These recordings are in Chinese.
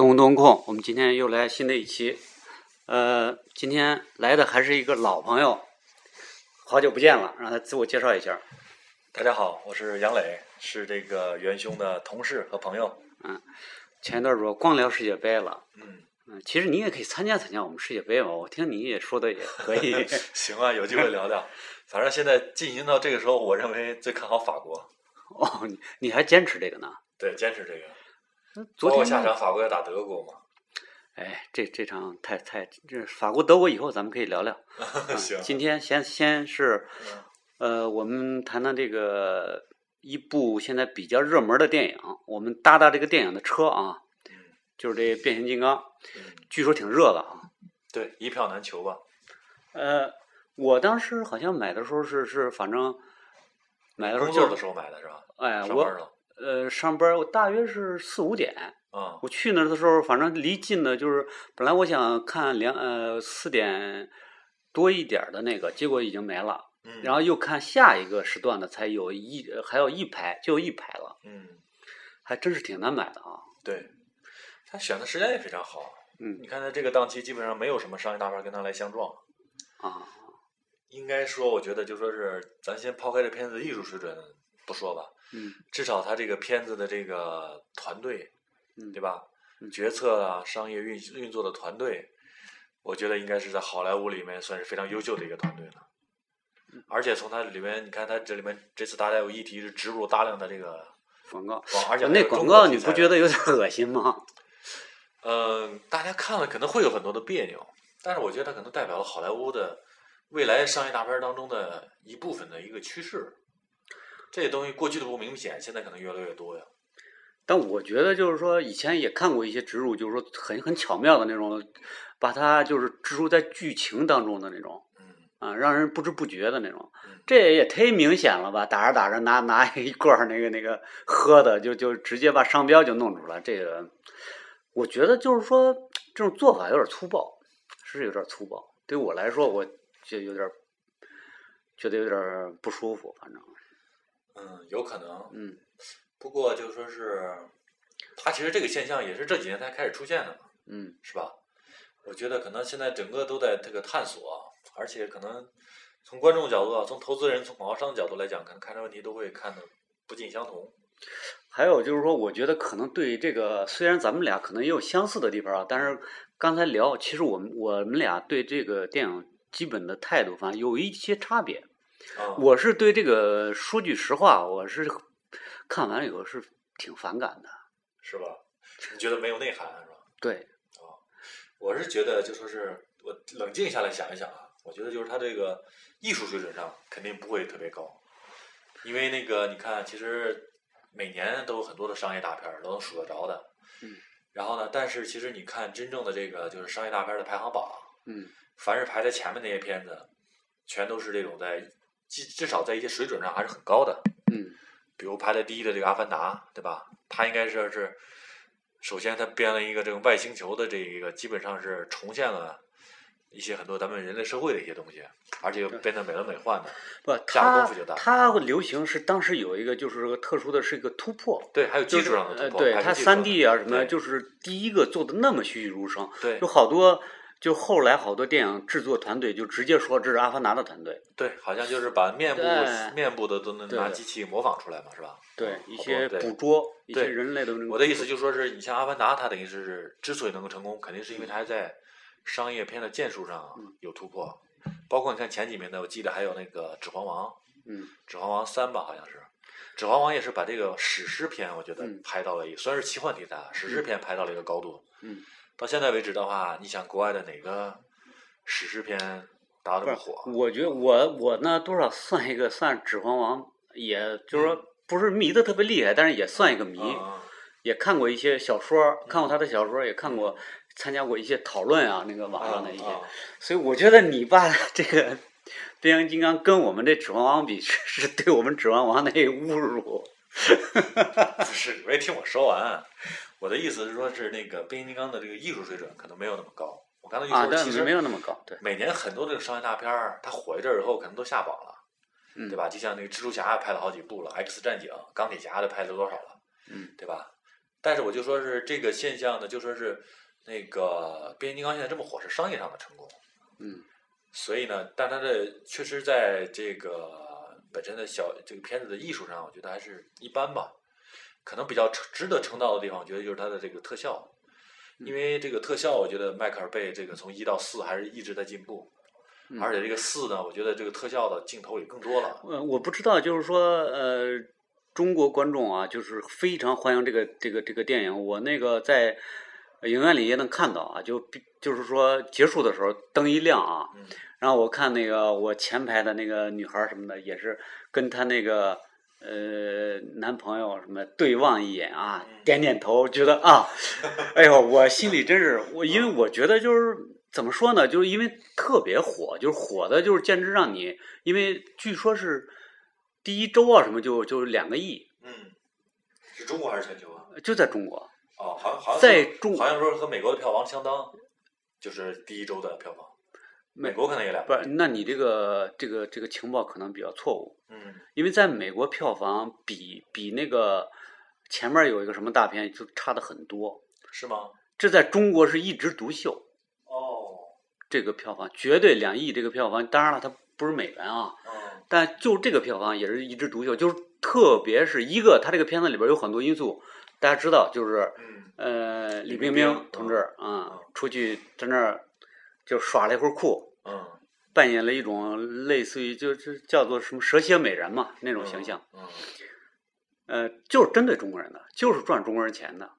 好，动动控，我们今天又来新的一期。呃，今天来的还是一个老朋友，好久不见了，让他自我介绍一下。大家好，我是杨磊，是这个元凶的同事和朋友。嗯前一段说光聊世界杯了，嗯，嗯，其实你也可以参加参加我们世界杯嘛，我听你也说的也可以。行啊，有机会聊聊。反正现在进行到这个时候，我认为最看好法国。哦，你你还坚持这个呢？对，坚持这个。昨天下场法国要打德国嘛？哎，这这场太太这法国德国以后咱们可以聊聊。啊行。今天先先是嗯呃，我们谈谈这个一部现在比较热门的电影，我们搭搭这个电影的车啊，嗯就是这变形金刚，嗯，据说挺热的啊。对，一票难求吧？呃，我当时好像买的时候是是，反正买的时候就是工作的时候买的是吧？哎，我。呃上班我大约是四五点，嗯我去那儿的时候，反正离近的就是本来我想看两呃四点多一点的那个，结果已经没了。嗯。然后又看下一个时段的，才有一还有一排，就一排了，嗯，还真是挺难买的啊。对，他选的时间也非常好。嗯你看他这个档期基本上没有什么商业大片跟他来相撞。啊，应该说，我觉得就说是咱先抛开这片子的艺术水准不说吧，嗯至少他这个片子的这个团队，嗯，对吧？嗯决策啊，商业运运作的团队，我觉得应该是在好莱坞里面算是非常优秀的一个团队了。而且从它里面，你看它这里面这次大家有议题是植入大量的这个广告，广，而且那广告你不觉得有点恶心吗？嗯，大家看了可能会有很多的别扭，但是我觉得它可能代表了好莱坞的未来商业大片当中的一部分的一个趋势。这些东西过去的不明显，现在可能越来越多呀。但我觉得就是说，以前也看过一些植入，就是说很很巧妙的那种，把它就是植入在剧情当中的那种嗯啊，让人不知不觉的那种嗯。这也忒明显了吧？打着打着拿拿一罐那个那个喝的，就就直接把商标就弄出来。这个我觉得就是说这种做法有点粗暴，是有点粗暴。对我来说，我就有点觉得有点不舒服，反正嗯，有可能。嗯不过就说是，它其实这个现象也是这几年才开始出现的嘛，嗯是吧？我觉得可能现在整个都在这个探索，而且可能从观众角度啊，从投资人、从广告商的角度来讲，可能看这问题都会看的不尽相同。还有就是说，我觉得可能对这个，虽然咱们俩可能也有相似的地方啊，但是刚才聊，其实我们我们俩对这个电影基本的态度，反正有一些差别。啊，我是对这个说句实话，我是看完了以后是挺反感的。是吧？你觉得没有内涵是吧？对，啊我是觉得就说是我冷静下来想一想啊，我觉得就是他这个艺术水准上肯定不会特别高，因为那个你看，其实每年都有很多的商业大片儿都能数得着的。嗯。然后呢，但是其实你看真正的这个就是商业大片的排行榜，嗯凡是排在前面那些片子，全都是这种在至至少在一些水准上还是很高的。嗯比如排在第一的这个《阿凡达》，对吧？它应该是是，首先它编了一个这个外星球的这一个，基本上是重现了一些很多咱们人类社会的一些东西，而且又编得美轮美奂的。不，下了功它夫就大它流行是当时有一个就是个特殊的是一个突破。对，还有技术上的突破，呃对它三 D 啊什么，对就是第一个做的那么栩栩如生，对有好多就后来好多电影制作团队就直接说这是阿凡达的团队，对，好像就是把面部面部的都能拿机器模仿出来嘛，是吧？对一些对捕捉一些人类的。我的意思就是说是你像《阿凡达》，它等于是之所以能够成功，肯定是因为它还在商业片的建树上嗯有突破。包括你看前几名的，我记得还有那个《指环王》，嗯《指环王三》吧，好像是，《指环王》也是把这个史诗片，我觉得嗯拍到了一，虽然是奇幻题材啊，史诗片拍到了一个高度。嗯，到现在为止的话，你想国外的哪个史诗片达到这么火？我觉得我我呢多少算一个算《指环王》，也就是说不是迷的特别厉害，但是也算一个迷。嗯也看过一些小说，看过他的小说，也看过参加过一些讨论啊，那个网上的一些。啊所以我觉得你把 这个变形金刚跟我们这指环王比，是是对我们指环王的侮辱。不是，你没听我说完。我的意思是说，是那个变形金刚的这个艺术水准可能没有那么高。我刚才就啊，说，其实没有那么高，对，每年很多这个商业大片儿，它火一阵儿以后，可能都下榜了，嗯对吧？就像那个蜘蛛侠拍了好几部了，X 战警、钢铁侠都拍了多少了，嗯，对吧？但是我就说是这个现象呢，就说是那个变形金刚现在这么火，是商业上的成功。嗯所以呢，但它的确实在这个本身的小这个片子的艺术上，我觉得还是一般吧。可能比较值值得称道的地方，我觉得就是它的这个特效，因为这个特效，我觉得迈克尔贝这个从一到四还是一直在进步，嗯而且这个四呢，我觉得这个特效的镜头也更多了。呃，我不知道，就是说，呃，中国观众啊，就是非常欢迎这个这个这个电影。我那个在影院里也能看到啊，就比就是说结束的时候灯一亮啊，嗯然后我看那个我前排的那个女孩什么的，也是跟她那个呃男朋友什么对望一眼啊，嗯。点点头，觉得啊，哎呦，我心里真是我，因为我觉得就是怎么说呢，就是因为特别火，就是火的，就是简直让你，因为据说是第一周啊什么就就两个亿，嗯，是中国还是全球啊？就在中国，哦，好像好像在是中好像说和美国的票房相当，就是第一周的票房，美国可能也两。不是，那你这个这个这个情报可能比较错误，嗯。因为在美国票房比比那个前面有一个什么大片就差的很多，是吗？这在中国是一枝独秀，哦，这个票房绝对两亿这个票房，当然了，它不是美元啊，嗯。但就这个票房也是一枝独秀，就是特别是一个，它这个片子里边有很多因素，大家知道，就是嗯。呃，李李冰冰冰同志啊嗯，出去在那儿就耍了一会儿酷，嗯，扮演了一种类似于就是叫做什么蛇蝎美人嘛那种形象，嗯，呃，就是针对中国人的，就是赚中国人钱的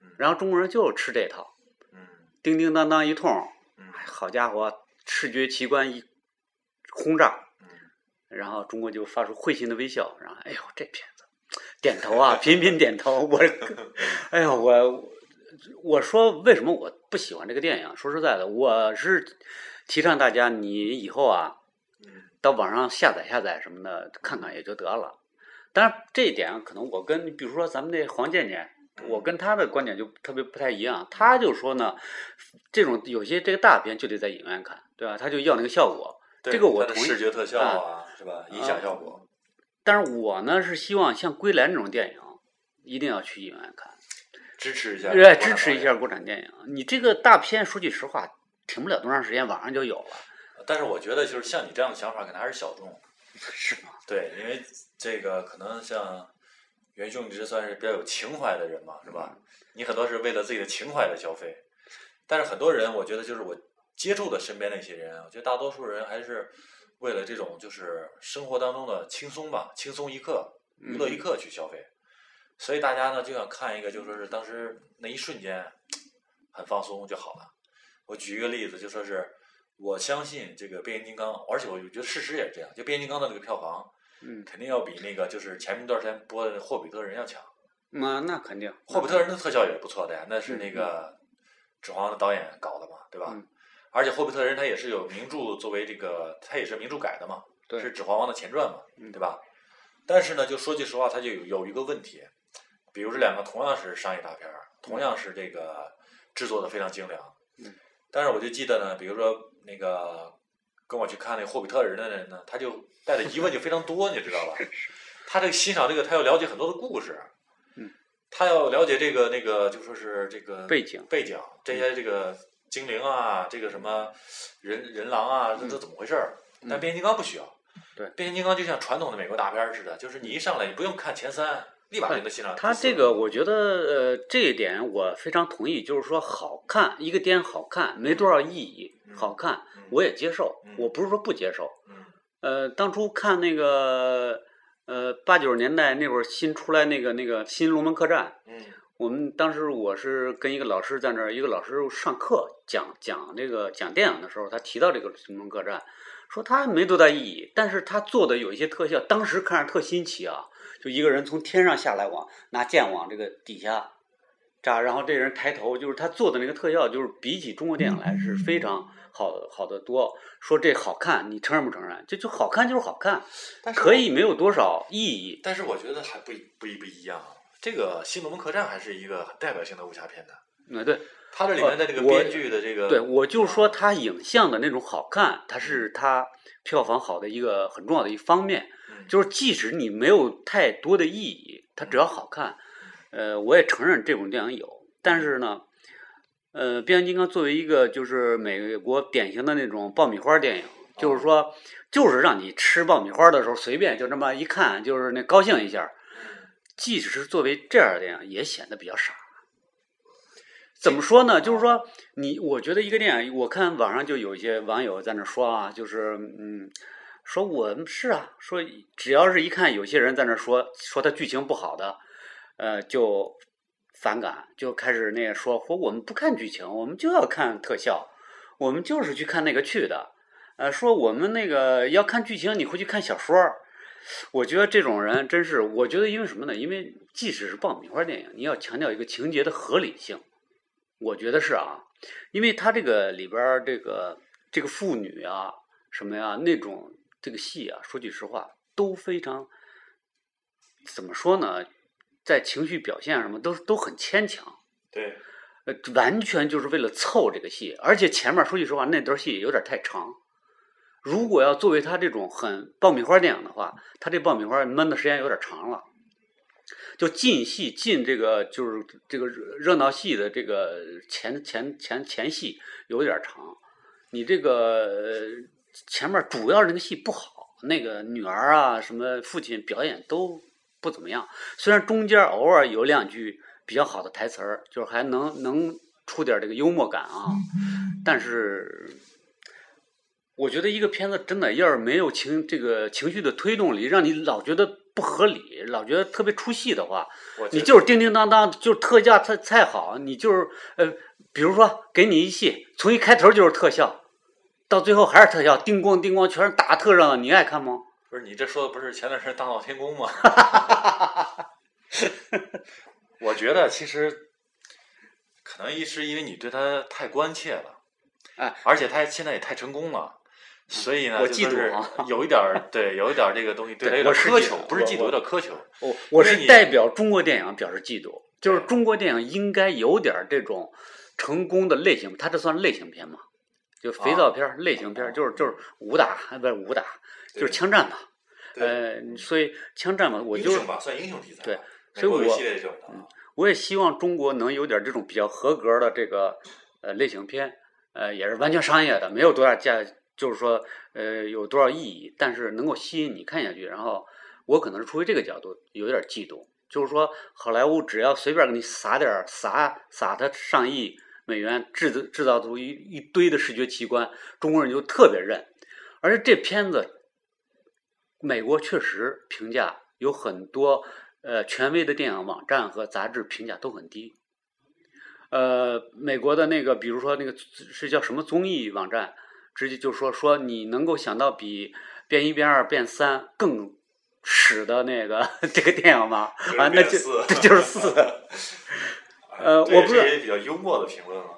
嗯，然后中国人就吃这套，嗯。叮叮当当一通，好家伙，视觉奇观一轰炸，嗯。然后中国就发出会心的微笑，然后哎呦这片子，点头啊，频频点头。我，哎呦我我说为什么我不喜欢这个电影？说实在的，我是提倡大家你以后啊嗯到网上下载下载什么的看看也就得了。当然这一点可能我跟比如说咱们那黄健健。我跟他的观点就特别不太一样，他就说呢，这种有些这个大片就得在影院看，对吧？他就要那个效果。这个我同意视觉特效啊，是吧？音响效果。但是我呢是希望像《归来》这种电影，一定要去影院看，支持一下，对，支持一下。国产电影。你这个大片，说句实话，停不了多长时间，网上就有了，但是我觉得，就是像你这样的想法，可能还是小众。是吗？对，因为这个可能像元兄，你这算是比较有情怀的人嘛，是吧？你很多是为了自己的情怀的消费，但是很多人，我觉得就是我接触的身边的一些人，我觉得大多数人还是为了这种就是生活当中的轻松吧，轻松一刻、娱乐一刻去消费。所以大家呢就想看一个，就说是当时那一瞬间很放松就好了。我举一个例子，就说是我相信这个变形金刚，而且我觉得事实也是这样，就变形金刚的这个票房。嗯，肯定要比那个就是前一段时间播的《霍比特人》要强。那那肯定。霍比特人的特效也是不错的呀，那是那个《指环王》的导演搞的嘛，对吧？嗯而且霍比特人他也是有名著作为这个，他也是名著改的嘛，对是《指环王》的前传嘛，嗯对吧？但是呢，就说句实话，它就有有一个问题，比如这两个同样是商业大片儿，同样是这个制作的非常精良，嗯，但是我就记得呢，比如说那个跟我去看那霍比特人的人呢，他就带的疑问就非常多，你知道吧？他这个欣赏这个，他要了解很多的故事，嗯，他要了解这个那个就说是这个背景背景这些这个精灵啊，这个什么人人狼啊，这都怎么回事儿？但变形金刚不需要，嗯对变形金刚就像传统的美国大片儿似的，就是你一上来你不用看前三，立马就能欣赏。他这个，我觉得呃，这一点我非常同意，就是说好看，一个电影好看没多少意义，嗯好看嗯我也接受嗯，我不是说不接受。嗯呃，当初看那个呃八九十年代那会儿新出来那个那个新龙门客栈，嗯我们当时我是跟一个老师在那儿，一个老师上课讲讲这个讲电影的时候，他提到这个龙门客栈，说他没多大意义，但是他做的有一些特效，当时看着特新奇啊，就一个人从天上下来往拿剑往这个底下扎，然后这人抬头，就是他做的那个特效，就是比起中国电影来是非常好好的多。说这好看，你承认不承认？这就好看就是好看，可以没有多少意义。但是我觉得还不一不一不一样啊。这个《新龙门客栈》还是一个很代表性的武侠片的，嗯，对。它这里面的这个编剧的这个，对，我就说它影像的那种好看，它是它票房好的一个很重要的一方面。嗯就是即使你没有太多的意义，它只要好看，呃，我也承认这种电影有，但是呢，呃，变形金刚作为一个就是美国典型的那种爆米花电影，就是说，就是让你吃爆米花的时候随便就这么一看，就是那高兴一下。即使是作为这样的电影，也显得比较傻。怎么说呢？就是说，你我觉得一个电影，我看网上就有一些网友在那说啊，就是嗯，说我们是啊，说只要是一看有些人在那说说他剧情不好的，呃，就反感，就开始那个说说我们不看剧情，我们就要看特效，我们就是去看那个去的。呃，说我们那个要看剧情，你回去看小说。我觉得这种人真是，我觉得因为什么呢？因为即使是爆米花电影，你要强调一个情节的合理性。我觉得是啊，因为他这个里边儿这个这个妇女啊什么呀那种这个戏啊，说句实话都非常怎么说呢，在情绪表现什么都都很牵强，对，呃，完全就是为了凑这个戏，而且前面说句实话那段戏有点太长。如果要作为他这种很爆米花电影的话，他这爆米花闷的时间有点长了。就进戏进这个就是这个热热闹戏的这个前前前前戏有点长，你这个前面主要那个戏不好，那个女儿啊什么父亲表演都不怎么样。虽然中间偶尔有两句比较好的台词儿，就是还能能出点这个幽默感啊，但是。我觉得一个片子真的要是没有情这个情绪的推动力，让你老觉得不合理，老觉得特别出戏的话，你就是叮叮当当，就是特价太太好，你就是呃，比如说给你一戏，从一开头就是特效，到最后还是特效，叮咣叮咣全是打特热闹，你爱看吗？不是你这说的不是前段时间大闹天宫吗？我觉得其实可能一是因为你对他太关切了，哎，而且他现在也太成功了。所以呢，我嫉妒啊，有一点儿，对，有一点儿这个东西，对他有点苛求，不是嫉妒，有点苛求。我我是代表中国电影表示嫉妒，就是中国电影应该有点这种成功的类型，它这算类型片吗？就肥皂片类型片，就是就是武打，不是武打，就是枪战嘛。呃，所以枪战嘛，我就算英雄题材。对，所以我嗯，我也希望中国能有点这种比较合格的这个呃类型片，呃，也是完全商业的，没有多大价。就是说，呃，有多少意义？但是能够吸引你看下去。然后，我可能是出于这个角度有点嫉妒。就是说，好莱坞只要随便给你撒点，撒撒他上亿美元，制造制造出一一堆的视觉奇观，中国人就特别认。而且这片子，美国确实评价有很多，呃，权威的电影网站和杂志评价都很低。呃，美国的那个，比如说那个是叫什么综艺网站？直接就说说你能够想到比变一变二变三更屎的那个 这个电影吗？啊，那就这 就是四。呃，我不是比较幽默的评论吗？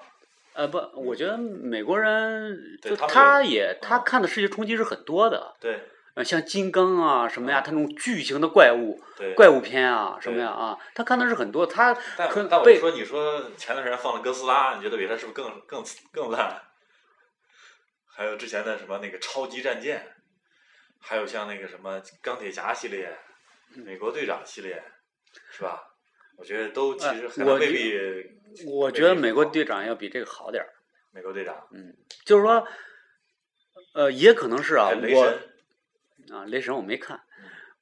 呃，不，我觉得美国人就他也他看的世界冲击是很多的。对。呃，像金刚啊什么呀，他那种巨型的怪物，怪物片啊什么呀啊，他看的是很多。他但但我说你说前段时间放的哥斯拉，你觉得比他是不是更更更烂？还有之前的什么那个超级战舰，还有像那个什么钢铁侠系列、美国队长系列，是吧？我觉得都其实还未必。我觉得美国队长要比这个好点儿。美国队长，嗯，就是说，呃，也可能是啊，我啊，雷神我没看。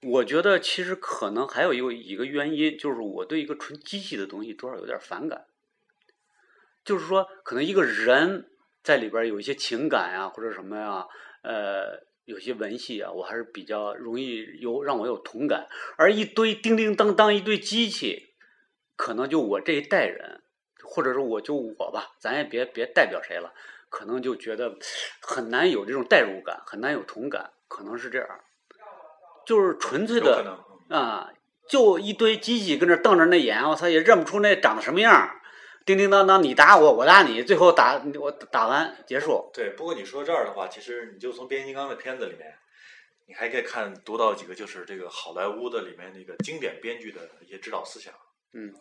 我觉得其实可能还有一个一个原因，就是我对一个纯机器的东西多少有点反感。就是说，可能一个人。在里边有一些情感呀，或者什么呀，呃，有些文戏啊，我还是比较容易有让我有同感。而一堆叮叮当当一堆机器，可能就我这一代人，或者说我就我吧，咱也别别代表谁了，可能就觉得很难有这种代入感，很难有同感，可能是这样。就是纯粹的啊，就一堆机器跟那瞪着那眼，我操也认不出那长得什么样。叮叮当当，你打我，我打你，最后打我打完结束。对，不过你说这儿的话，其实你就从变形金刚的片子里面，你还可以看读到几个，就是这个好莱坞的里面那个经典编剧的一些指导思想。嗯，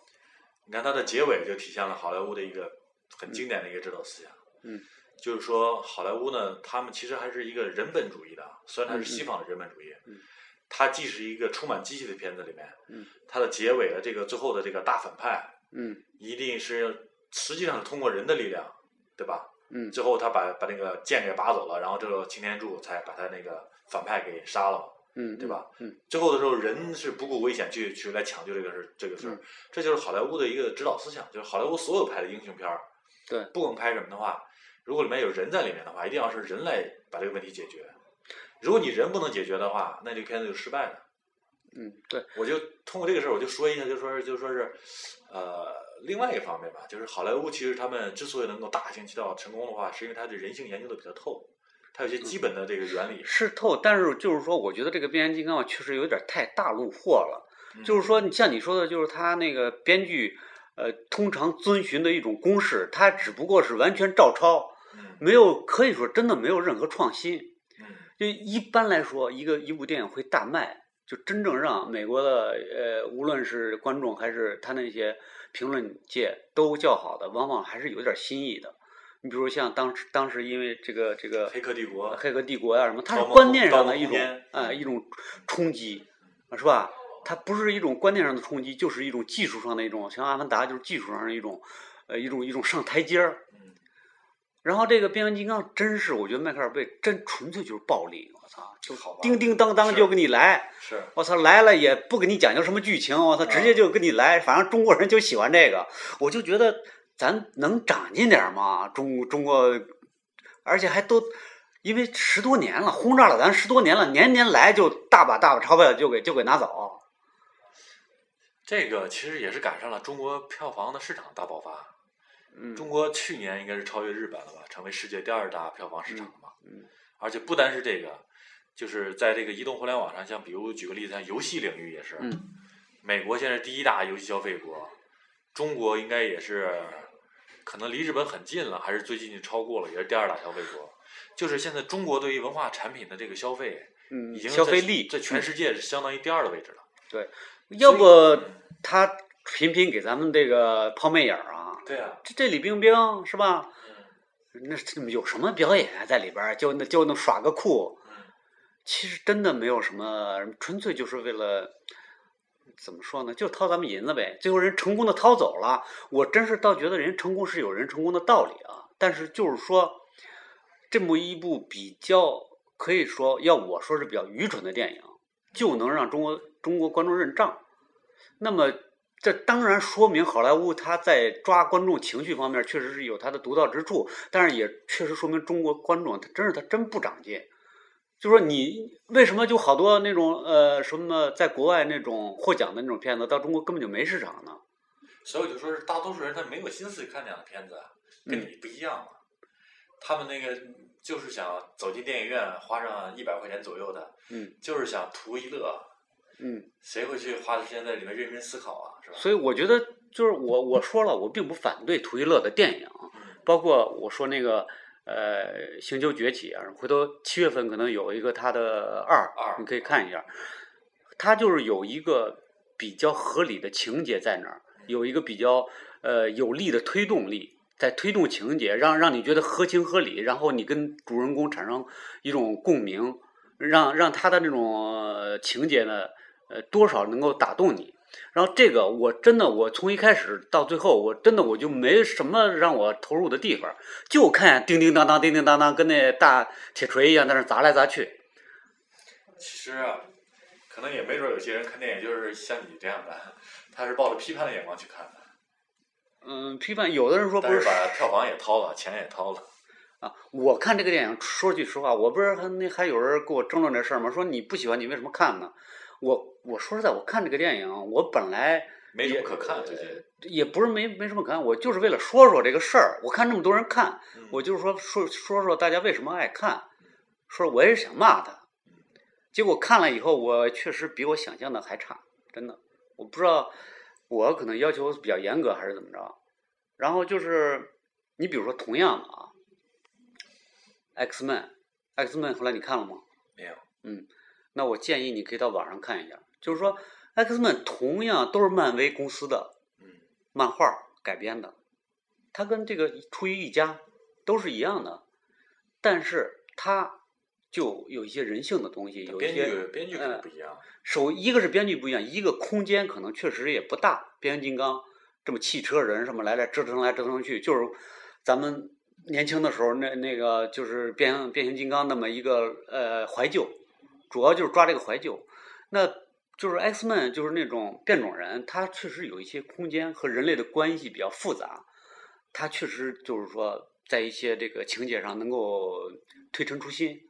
你看它的结尾就体现了好莱坞的一个很经典的一个指导思想。嗯，就是说好莱坞呢，他们其实还是一个人本主义的，虽然它是西方的人本主义，它既是一个充满机器的片子里面，嗯，它的结尾的这个最后的这个大反派，嗯一定是实际上是通过人的力量，对吧？嗯最后他把把那个剑给拔走了，然后这个擎天柱才把他那个反派给杀了嘛。嗯，对吧？嗯最后的时候，人是不顾危险去去来抢救这个事这个事儿，嗯这就是好莱坞的一个指导思想，就是好莱坞所有拍的英雄片儿，对不管拍什么的话，如果里面有人在里面的话，一定要是人来把这个问题解决。如果你人不能解决的话，那这个片子就失败了。嗯对，我就通过这个事儿，我就说一下，就说是就说是，呃，另外一方面吧，就是好莱坞其实他们之所以能够大行其道成功的话，是因为他对人性研究的比较透，他有些基本的这个原理。是透，但是就是说，我觉得这个变形金刚啊，确实有点太大路货了。嗯就是说，你像你说的，就是他那个编剧，呃，通常遵循的一种公式，他只不过是完全照抄，嗯没有可以说真的没有任何创新。嗯就一般来说，一个一部电影会大卖，就真正让美国的呃，无论是观众还是他那些评论界都叫好的，往往还是有点新意的。你比如像当时当时因为这个这个黑客帝国黑客帝国呀、什么，它是观念上的一种啊、一种冲击，是吧？它不是一种观念上的冲击，就是一种技术上的一种，像《阿凡达》就是技术上的一种，呃，一种一种上台阶儿。嗯然后这个变形金刚真是，我觉得迈克尔贝真纯粹就是暴力，我操，就叮叮当当就给你来，是我操来了也不给你讲究什么剧情，我操直接就给你来，反正中国人就喜欢这个，我就觉得咱能长进点儿嘛，中中国，而且还都。因为十多年了，轰炸了咱十多年了，年年来就大把大把钞票就给就给拿走。这个其实也是赶上了中国票房的市场大爆发。嗯中国去年应该是超越日本了吧，成为世界第二大票房市场了嘛。嗯而且不单是这个，就是在这个移动互联网上，像比如举个例子，像游戏领域也是，嗯美国现在第一大游戏消费国，中国应该也是可能离日本很近了，还是最近就超过了，也是第二大消费国。就是现在中国对于文化产品的这个消费，嗯已经消费力在全世界是相当于第二的位置了。对要不嗯他频频给咱们这个抛媚眼儿啊？对啊，这这李冰冰是吧？嗯那有什么表演啊在里边儿？就那就那耍个酷，嗯其实真的没有什么，纯粹就是为了怎么说呢？就掏咱们银子呗。最后人成功的掏走了，我真是倒觉得人成功是有人成功的道理啊。但是就是说，这么一部比较可以说要我说是比较愚蠢的电影，就能让中国中国观众认账，那么。这当然说明好莱坞它在抓观众情绪方面确实是有它的独到之处，但是也确实说明中国观众他真是他真不长进。就说你为什么就好多那种呃什么在国外那种获奖的那种片子到中国根本就没市场呢？所以我就说是大多数人他没有心思看这样的片子，啊跟嗯你不一样嘛。他们那个就是想走进电影院，花上一百块钱左右的，嗯就是想图一乐。嗯，谁会去花时间在里面认真思考啊？是吧？所以我觉得就是我我说了，我并不反对图一乐的电影，包括我说那个呃《星球崛起》啊，回头七月份可能有一个它的二，二你可以看一下，它就是有一个比较合理的情节在那儿，有一个比较呃有力的推动力。在推动情节，让让你觉得合情合理，然后你跟主人公产生一种共鸣，让让他的那种、呃情节呢，呃，多少能够打动你。然后这个我真的，我从一开始到最后，我真的我就没什么让我投入的地方，就看叮叮当当、叮叮当当，跟那大铁锤一样在那砸来砸去。其实啊，可能也没准有些人看电影就是像你这样的，他是抱着批判的眼光去看的，嗯，批判有的人说不是是把票房也掏了，钱也掏了。啊，我看这个电影，说句实话，我不是还那还有人跟我争论这事儿吗？说你不喜欢，你为什么看呢？我我说实在，我看这个电影，我本来没什么可看最近。也不是没没什么可看，我就是为了说说这个事儿。我看这么多人看，嗯我就是说说说说大家为什么爱看，说我也是想骂他，结果看了以后，我确实比我想象的还差，真的。我不知道我可能要求比较严格还是怎么着。然后就是你比如说同样的啊，X Men，X Men 后来你看了吗？没有。嗯，那我建议你可以到网上看一下，就是说 X Men 同样都是漫威公司的嗯漫画改编的，它跟这个出于一家都是一样的，但是它就有一些人性的东西，有一编些剧编剧可能嗯不一样，首一个是编剧不一样，一个空间可能确实也不大。变形金刚这么汽车人什么来来折腾来折腾去，就是咱们年轻的时候那那个就是变形变形金刚那么一个呃怀旧，主要就是抓这个怀旧。那就是 X Men 就是那种变种人，他确实有一些空间和人类的关系比较复杂，他确实就是说在一些这个情节上能够推陈出新。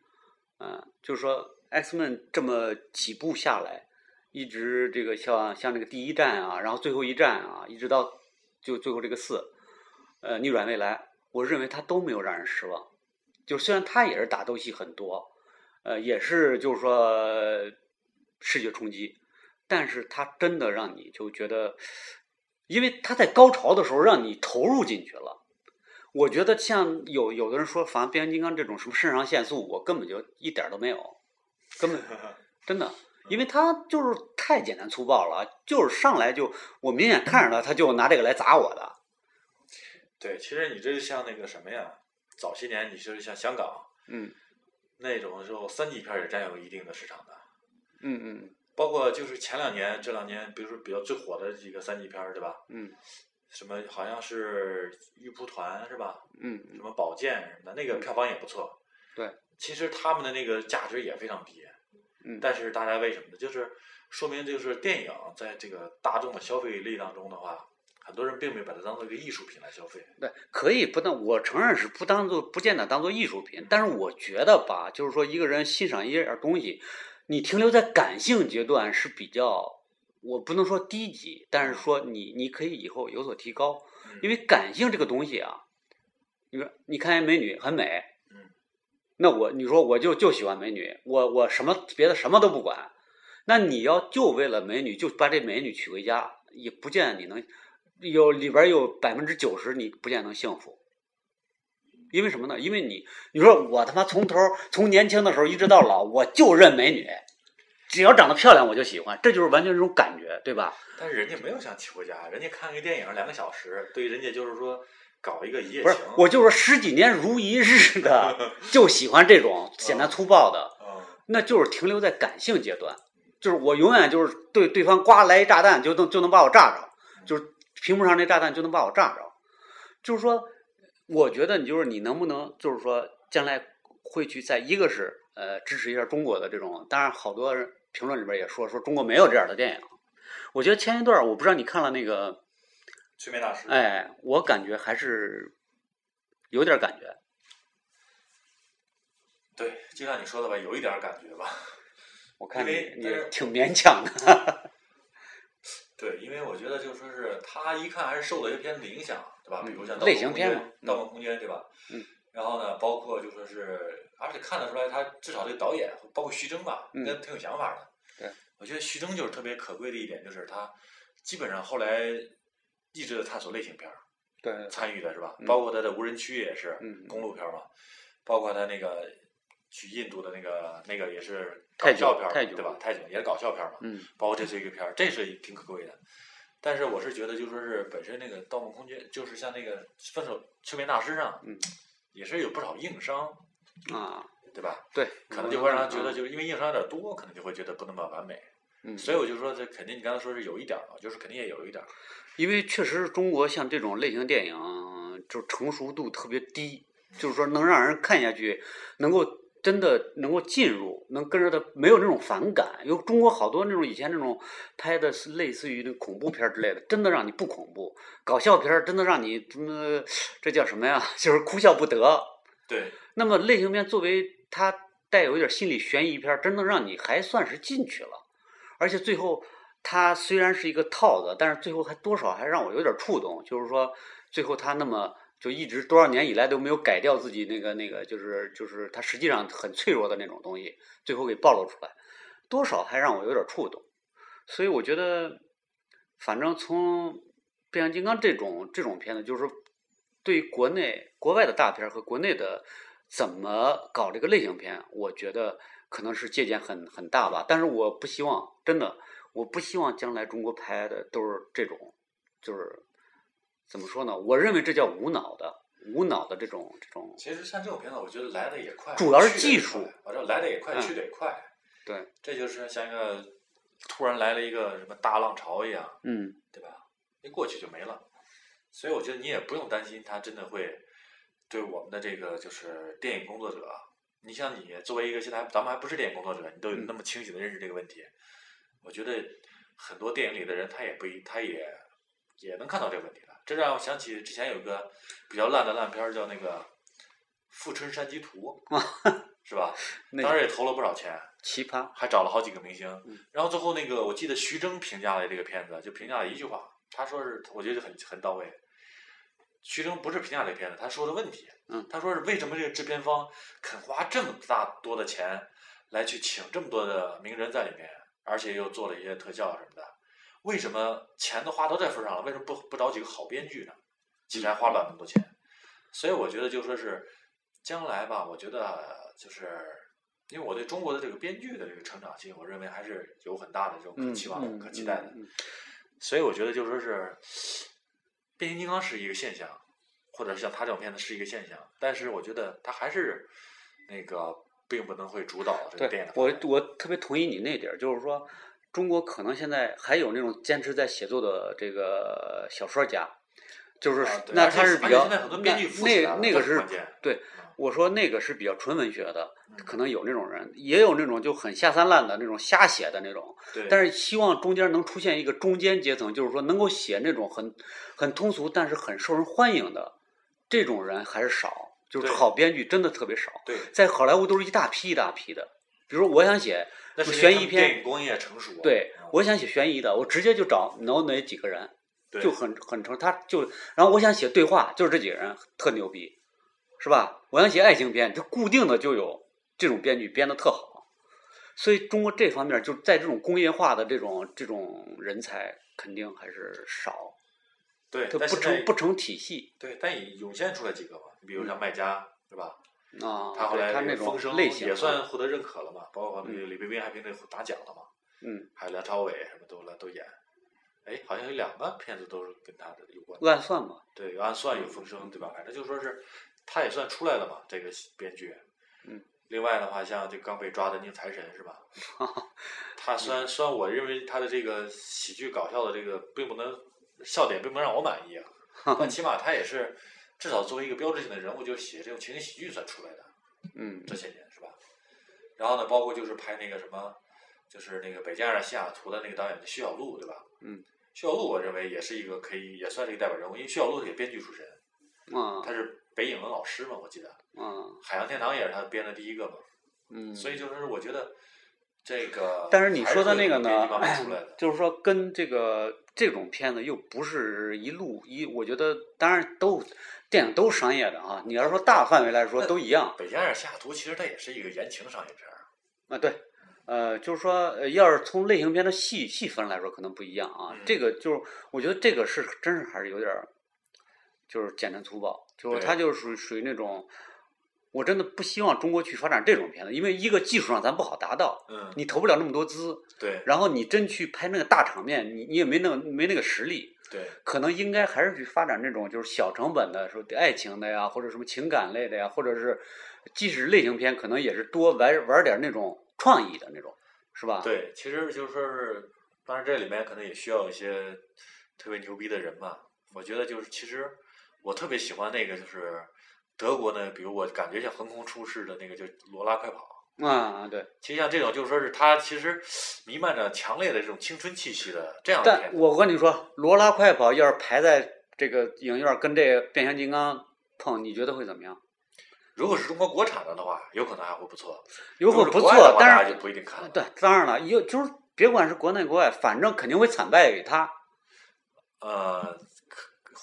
嗯，就是说 X Men 这么几部下来，一直这个像像这个第一站啊，然后最后一站啊，一直到就最后这个四，呃，逆转未来，我认为他都没有让人失望。就虽然他也是打斗戏很多，呃，也是就是说视觉冲击，但是他真的让你就觉得，因为他在高潮的时候让你投入进去了。我觉得像有有的人说，反正变形金刚这种什么肾上腺素，我根本就一点都没有，根本 真的，因为他就是太简单粗暴了，就是上来就我明显看着他，他就拿这个来砸我的。对，其实你这就像那个什么呀，早些年你就是像香港嗯那种时候，三级片也占有一定的市场的。嗯嗯包括就是前两年、这两年，比如说比较最火的几个三级片，对吧？嗯什么好像是玉蒲团是吧？嗯什么宝剑什么的，那个票房也不错。对，其实他们的那个价值也非常低。嗯但是大家为什么呢？就是说明就是电影在这个大众的消费力当中的话，很多人并没有把它当做一个艺术品来消费。对，可以不当，我承认是不当做，不见得当做艺术品，但是我觉得吧，就是说一个人欣赏一点东西，你停留在感性阶段是比较，我不能说低级，但是说你你可以以后有所提高，因为感性这个东西啊，你说你看见美女很美，嗯，那我你说我就就喜欢美女，我我什么别的什么都不管，那你要就为了美女就把这美女娶回家，也不见得你能有里边有百分之九十你不见得能幸福。因为什么呢？因为你，你说我他妈从头从年轻的时候一直到老，我就认美女，只要长得漂亮我就喜欢，这就是完全这种感觉，对吧？但是人家没有想娶回家，人家看个电影两个小时，对人家就是说搞一个一夜不是情。，我就说十几年如一日的，就喜欢这种简单粗暴的，嗯，那就是停留在感性阶段，就是我永远就是对对方呱来一炸弹就能就能把我炸着，就是屏幕上那炸弹就能把我炸着，就是说，我觉得你就是你能不能就是说将来会去在一个是呃支持一下中国的这种，当然好多人评论里边也说说中国没有这样的电影，我觉得前一段我不知道你看了那个，催眠大师。哎，我感觉还是有点感觉，对，就像你说的吧，有一点感觉吧。我看你你挺勉强的，对，因为我觉得就说是他一看还是受了一些片子的影响，对吧？比如像《类型片嘛盗梦空间》，对吧？嗯。然后呢，包括就说是，而且看得出来，他至少这个导演，包括徐峥吧，应该挺有想法的。对。我觉得徐峥就是特别可贵的一点，就是他基本上后来一直在探索类型片儿对，参与的是吧？嗯包括他的无人区也是嗯公路片儿嘛，包括他那个去印度的那个那个也是搞笑片对吧？泰囧也是搞笑片儿嘛。嗯包括这是一个片儿，这是挺可贵的。但是我是觉得，就说是本身那个《盗梦空间》，就是像那个《分手催眠大师》上，嗯，也是有不少硬伤，啊，对吧？对，可能就会让人觉得，就是因为硬伤有点多，可能就会觉得不那么完美。嗯，所以我就说，这肯定你刚才说是有一点儿嘛，就是肯定也有一点儿。因为确实中国像这种类型电影，就成熟度特别低，就是说能让人看下去，能够真的能够进入，能跟着他没有那种反感。有中国好多那种以前那种拍的是类似于那恐怖片之类的，真的让你不恐怖；搞笑片儿真的让你这叫什么呀？就是哭笑不得。对，那么类型片作为它带有一点心理悬疑片，真的让你还算是进去了，而且最后它虽然是一个套子，但是最后还多少还让我有点触动，就是说最后他那么就一直多少年以来都没有改掉自己那个那个，就是就是他实际上很脆弱的那种东西，最后给暴露出来，多少还让我有点触动，所以我觉得，反正从变形金刚这种这种片子，就是对于国内国外的大片和国内的怎么搞这个类型片，我觉得可能是借鉴很很大吧。但是我不希望，真的，我不希望将来中国拍的都是这种，就是怎么说呢？我认为这叫无脑的，无脑的这种这种。其实像这种片子，我觉得来的也快，主要是技术也快，反正来的也快，嗯去的也快。对，这就是像一个突然来了一个什么大浪潮一样，嗯对吧？一过去就没了。所以我觉得你也不用担心它真的会对我们的这个就是电影工作者，你像你作为一个现在咱们还不是电影工作者，你都有嗯那么清醒的认识这个问题，我觉得很多电影里的人他也不一他也也能看到这个问题的。这让我想起之前有个比较烂的烂片儿叫那个《富春山居图 》，是吧？当时也投了不少钱，奇葩。还找了好几个明星嗯。然后最后那个我记得徐峥评价了这个片子，就评价了一句话，他说是我觉得很很到位。徐峥不是评价这个片子，他说的问题，嗯他说是为什么这个制片方肯花这么大多的钱来去请这么多的名人在里面，而且又做了一些特效什么的，为什么钱都花到这份上了，为什么不不找几个好编剧呢？其实还花不了那么多钱，所以我觉得就说是将来吧，我觉得就是因为我对中国的这个编剧的这个成长性，我认为还是有很大的这种可嗯期望可期待的。嗯所以我觉得就说是变形金刚是一个现象，或者像他这种片子是一个现象，但是我觉得它还是那个并不能会主导这个电影我我特别同意你那点儿，就是说，中国可能现在还有那种坚持在写作的这个小说家，就是、啊那他是比较那那那个是对嗯我说那个是比较纯文学的，嗯可能有那种人，也有那种就很下三滥的那种瞎写的那种，对，但是希望中间能出现一个中间阶层，就是说能够写那种很很通俗但是很受人欢迎的这种人还是少，就是好编剧真的特别少，对，在好莱坞都是一大批一大批的。比如我想写悬疑片电影工业成熟，对嗯，我想写悬疑的，我直接就找哪哪几个人，就很很成，他就，然后我想写对话，就是这几个人特牛逼，是吧？我想写爱情片，就固定的就有这种编剧编的特好，所以中国这方面就在这种工业化的这种这种人才肯定还是少，对，它不成不成体系对，但也涌现出来几个嘛，你比如像麦家，对吧？啊。他后来对他那种那个风声类型啊也算获得认可了嘛，包括那个李冰冰还凭这个拿奖了嘛，嗯，还有梁朝伟什么都来都演，哎，好像有两个片子都是跟他的有关。暗算嘛，对，有暗算有风声，对吧？反正就说是他也算出来了嘛，这个编剧。嗯。另外的话，像这刚被抓的宁财神是吧？他虽然虽然我认为他的这个喜剧搞笑的这个并不能笑点并不能让我满意啊，但起码他也是至少作为一个标志性的人物，就写这种情景喜剧算出来的。嗯这些年是吧？然后呢，包括就是拍那个什么，就是那个《北京爱上西雅图》的那个导演的徐小璐，对吧？嗯。徐小璐，我认为也是一个可以也算是一个代表人物，因为徐小璐也编剧出身，啊他是北影的老师嘛，我记得《嗯海洋天堂》也是他编的第一个嘛，嗯，所以就是我觉得这个，但是你说的那个呢就是说跟这个这种片子又不是一路一，我觉得当然都电影都是商业的啊。你要说大范围来说都一样北京爱上西雅图》其实它也是一个言情商业片儿，啊。对，呃，就是说呃要是从类型片的细细分来说，可能不一样啊。嗯这个就是我觉得这个是真是还是有点儿，就是简单粗暴，就是它就是属于属于那种。我真的不希望中国去发展这种片子，因为一个技术上咱不好达到，嗯，你投不了那么多资，对然后你真去拍那个大场面，你你也没那没那个实力，对可能应该还是去发展那种就是小成本的，说爱情的呀，或者什么情感类的呀，或者是即使类型片，可能也是多玩玩点那种创意的那种，是吧？，对，其实就是说是，当然这里面可能也需要一些特别牛逼的人吧。我觉得就是，其实我特别喜欢那个，就是德国呢，比如我感觉像横空出世的那个，就《罗拉快跑》。啊对，其实像这种，就是说是它其实弥漫着强烈的这种青春气息的这样的片子。但我跟你说，《罗拉快跑》要是排在这个影院跟这个变形金刚碰，你觉得会怎么样？如果是中国国产的的话，有可能还会不错。有如果不错是国外的，话大家但是就不一定看了。对，当然了，有就是别管是国内国外，反正肯定会惨败于他，呃，可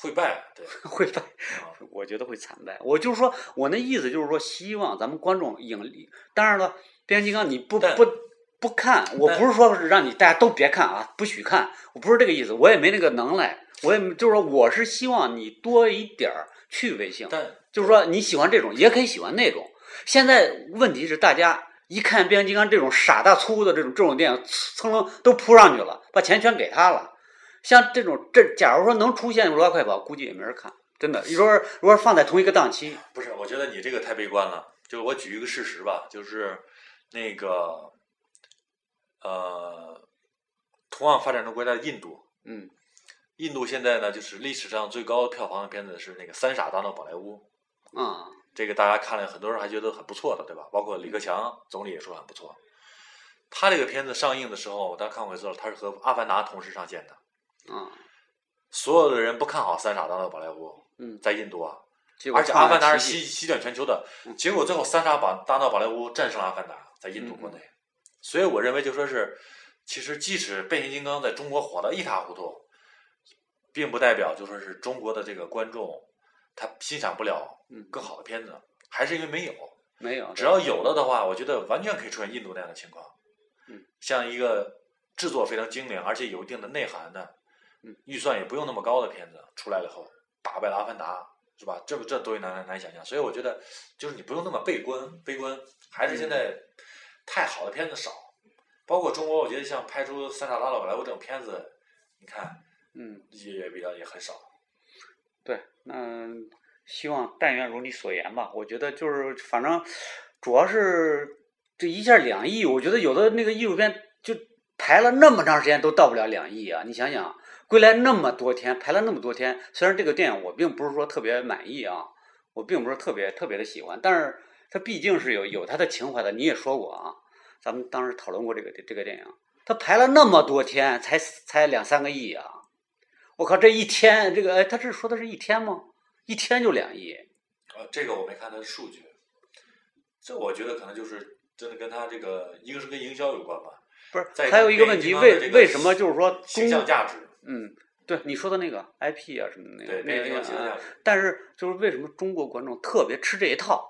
会败，对。会败。啊 我觉得会惨败。我就是说，我那意思就是说，希望咱们观众影力。当然了，变形金刚你不不不看，我不是说是让你大家都别看啊，不许看，我不是这个意思，我也没那个能耐，我也就是说，我是希望你多一点儿趣味性，但就是说你喜欢这种，也可以喜欢那种。现在问题是，大家一看变形金刚这种傻大粗的这种这种电影，蹭蹭都扑上去了，把钱全给他了。像这种这，假如说能出现《罗拉快跑》，估计也没人看。真的。你说如果放在同一个档期，不是，我觉得你这个太悲观了。就是我举一个事实吧，就是那个呃，同样发展中国家的印度，嗯印度现在呢，就是历史上最高票房的片子是那个《三傻大闹宝莱坞》，啊这个大家看了，很多人还觉得很不错的，对吧？包括李克强总理也说很不错。他这个片子上映的时候，大家看过资料，他是和《阿凡达》同时上线的。啊。所有的人不看好《三傻大闹宝莱坞》，嗯，在印度啊，结果而且《阿凡达》是席席卷全球的嗯，结果最后《三傻把大闹宝莱坞》战胜了《阿凡达》，在印度国内。所以我认为就说是，其实即使变形金刚在中国火得一塌糊涂，并不代表就说是中国的这个观众他欣赏不了嗯。更好的片子，还是因为没有。没有，只要有了的话，我觉得完全可以出现印度那样的情况。嗯，像一个制作非常精良，而且有一定的内涵的，嗯，预算也不用那么高的片子出来了后，打败了《阿凡达》，是吧？这不这多难难难想象。所以我觉得，就是你不用那么悲观，悲观还是现在太好的片子少。包括中国，我觉得像拍出《三傻大闹宝莱坞》这种片子，你看嗯，也比较也很少。对，那希望但愿如你所言吧。我觉得就是反正主要是这一下两亿，我觉得有的那个艺术片就排了那么长时间都到不了两亿啊！你想想，归来那么多天，排了那么多天，虽然这个电影我并不是说特别满意啊，我并不是特别特别的喜欢，但是它毕竟是有有它的情怀的。你也说过啊，咱们当时讨论过这个这个电影，它排了那么多天，才才两三个亿啊！我靠，这一天这个哎，他是说的是一天吗？一天就两亿，呃，这个我没看他的数据，这我觉得可能就是真的跟他这个，一个是跟营销有关吧，不是？还有一个问题，为为什么就是说形象价值，嗯，对你说的那个 IP 啊什么的那对个那个变形金刚形象啊价值。但是就是为什么中国观众特别吃这一套？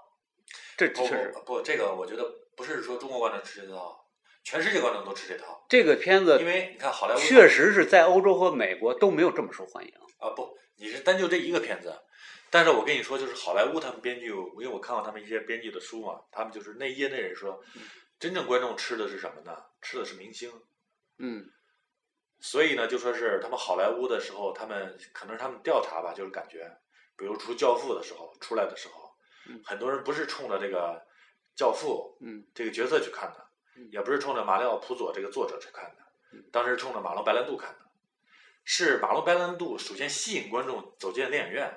这确实，不不，这个我觉得不是说中国观众吃这套，全世界观众都吃这套，这个片子因为你看好莱坞确实是在欧洲和美国都没有这么受欢迎。啊不，你是单就这一个片子，但是我跟你说，就是好莱坞他们编剧，因为我看过他们一些编剧的书嘛，他们就是那业内人说，真正观众吃的是什么呢？吃的是明星。嗯所以呢，就说是他们好莱坞的时候，他们可能是他们调查吧，就是感觉，比如出《教父》的时候出来的时候，嗯很多人不是冲着这个《教父》嗯这个角色去看的，嗯也不是冲着马里奥·普佐这个作者去看的嗯，当时冲着马龙·白兰度看的，是马龙·白兰度首先吸引观众走进了电影院，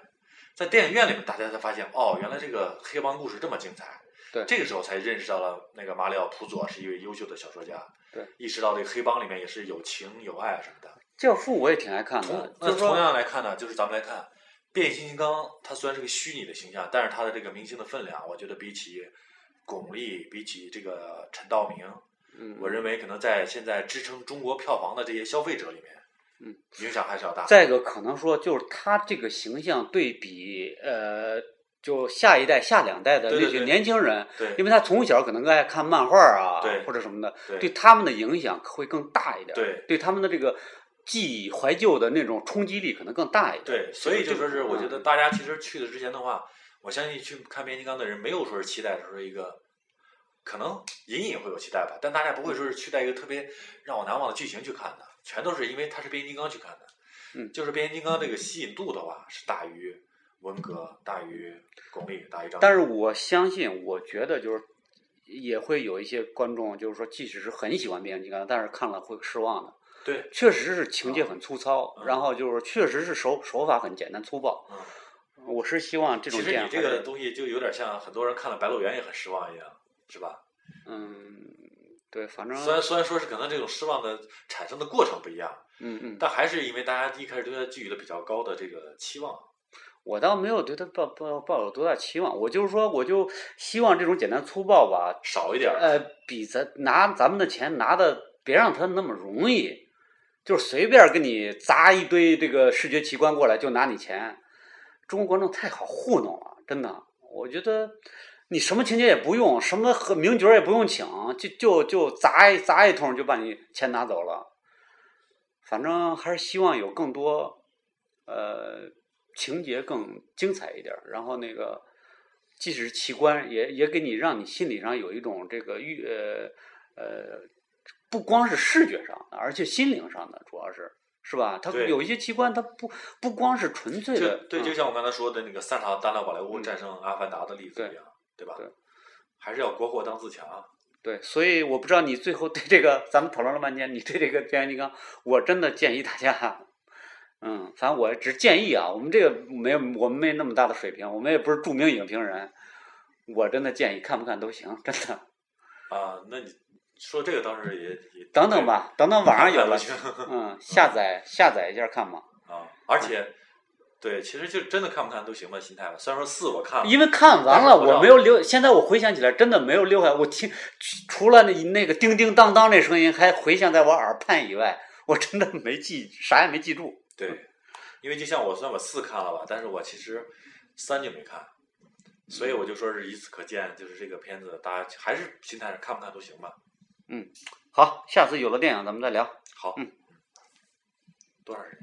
在电影院里面大家才发现，哦，原来这个黑帮故事这么精彩。对这个时候才认识到了那个马里奥·普佐是一位优秀的小说家。对，意识到这个黑帮里面也是有情有爱什么的。教父我也挺爱看的，那就同样来看呢，就是咱们来看变形金刚，它虽然是个虚拟的形象，但是它的这个明星的分量，我觉得比起巩俐，比起这个陈道明，嗯，我认为可能在现在支撑中国票房的这些消费者里面，嗯，影响还是要大。再一个可能说就是他这个形象对比呃，就下一代、下两代的那些年轻人，对因为他从小可能爱看漫画啊，对或者什么的，对对他们的影响会更大一点，对对他们的这个记忆怀旧的那种冲击力可能更大一点。对，所以就说是我觉得嗯大家其实去的之前的话，我相信去看变形金刚的人没有说是期待说是一个。可能隐隐会有期待吧，但大家不会说是期待一个特别让我难忘的剧情去看的，全都是因为它是变形金刚去看的。嗯就是变形金刚这个吸引度的话，是大于文革，大于巩俐，大于张。但是我相信，我觉得就是也会有一些观众，就是说，即使是很喜欢变形金刚，但是看了会失望的。对，确实是情节很粗糙，嗯然后就是确实是手手法很简单粗暴。嗯，我是希望这种其实你这电影还是个东西就有点像很多人看了《白鹿原》也很失望一样，是吧？嗯，对，反正虽然虽然说是可能这种失望的产生的过程不一样，嗯嗯，但还是因为大家一开始对它寄予了比较高的这个期望。我倒没有对他抱抱抱有多大期望，我就是说，我就希望这种简单粗暴吧，少一点儿，呃，比咱拿咱们的钱拿的别让他那么容易，就是随便给你砸一堆这个视觉奇观过来就拿你钱，中国观众太好糊弄了，真的，我觉得你什么情节也不用，什么和名角儿也不用请，就就就砸一砸一通就把你钱拿走了，反正还是希望有更多，呃，情节更精彩一点儿，然后那个。即使是奇观，也也给你让你心理上有一种这个预呃呃，不光是视觉上的，而且心灵上的，主要是是吧？它有一些奇观，它不不光是纯粹的，对，嗯就像我刚才说的那个三场大闹宝莱坞嗯战胜阿凡达的例子一样，对吧？对还是要国货当自强。对，所以我不知道你最后对这个，咱们讨论了半天，你对这个变形金刚，我真的建议大家，嗯，反正我只建议啊，我们这个没有，我们没那么大的水平，我们也不是著名影评人，我真的建议看不看都行，真的。啊，那你说这个当时也也等等吧，等等网上有了，行嗯，下载下载一下看嘛。啊，而且对，其实就真的看不看都行吧，心态吧。虽然说四我看了，因为看完了，我没有留。现在我回想起来，真的没有留下。我听除了那那个叮叮当当那声音还回响在我耳畔以外，我真的没记，啥也没记住。对，因为就像我虽然我四看了吧，但是我其实三就没看，所以我就说是以此可见，就是这个片子大家还是心态上看不看都行吧。嗯好，下次有了电影咱们再聊。好，嗯，多少人？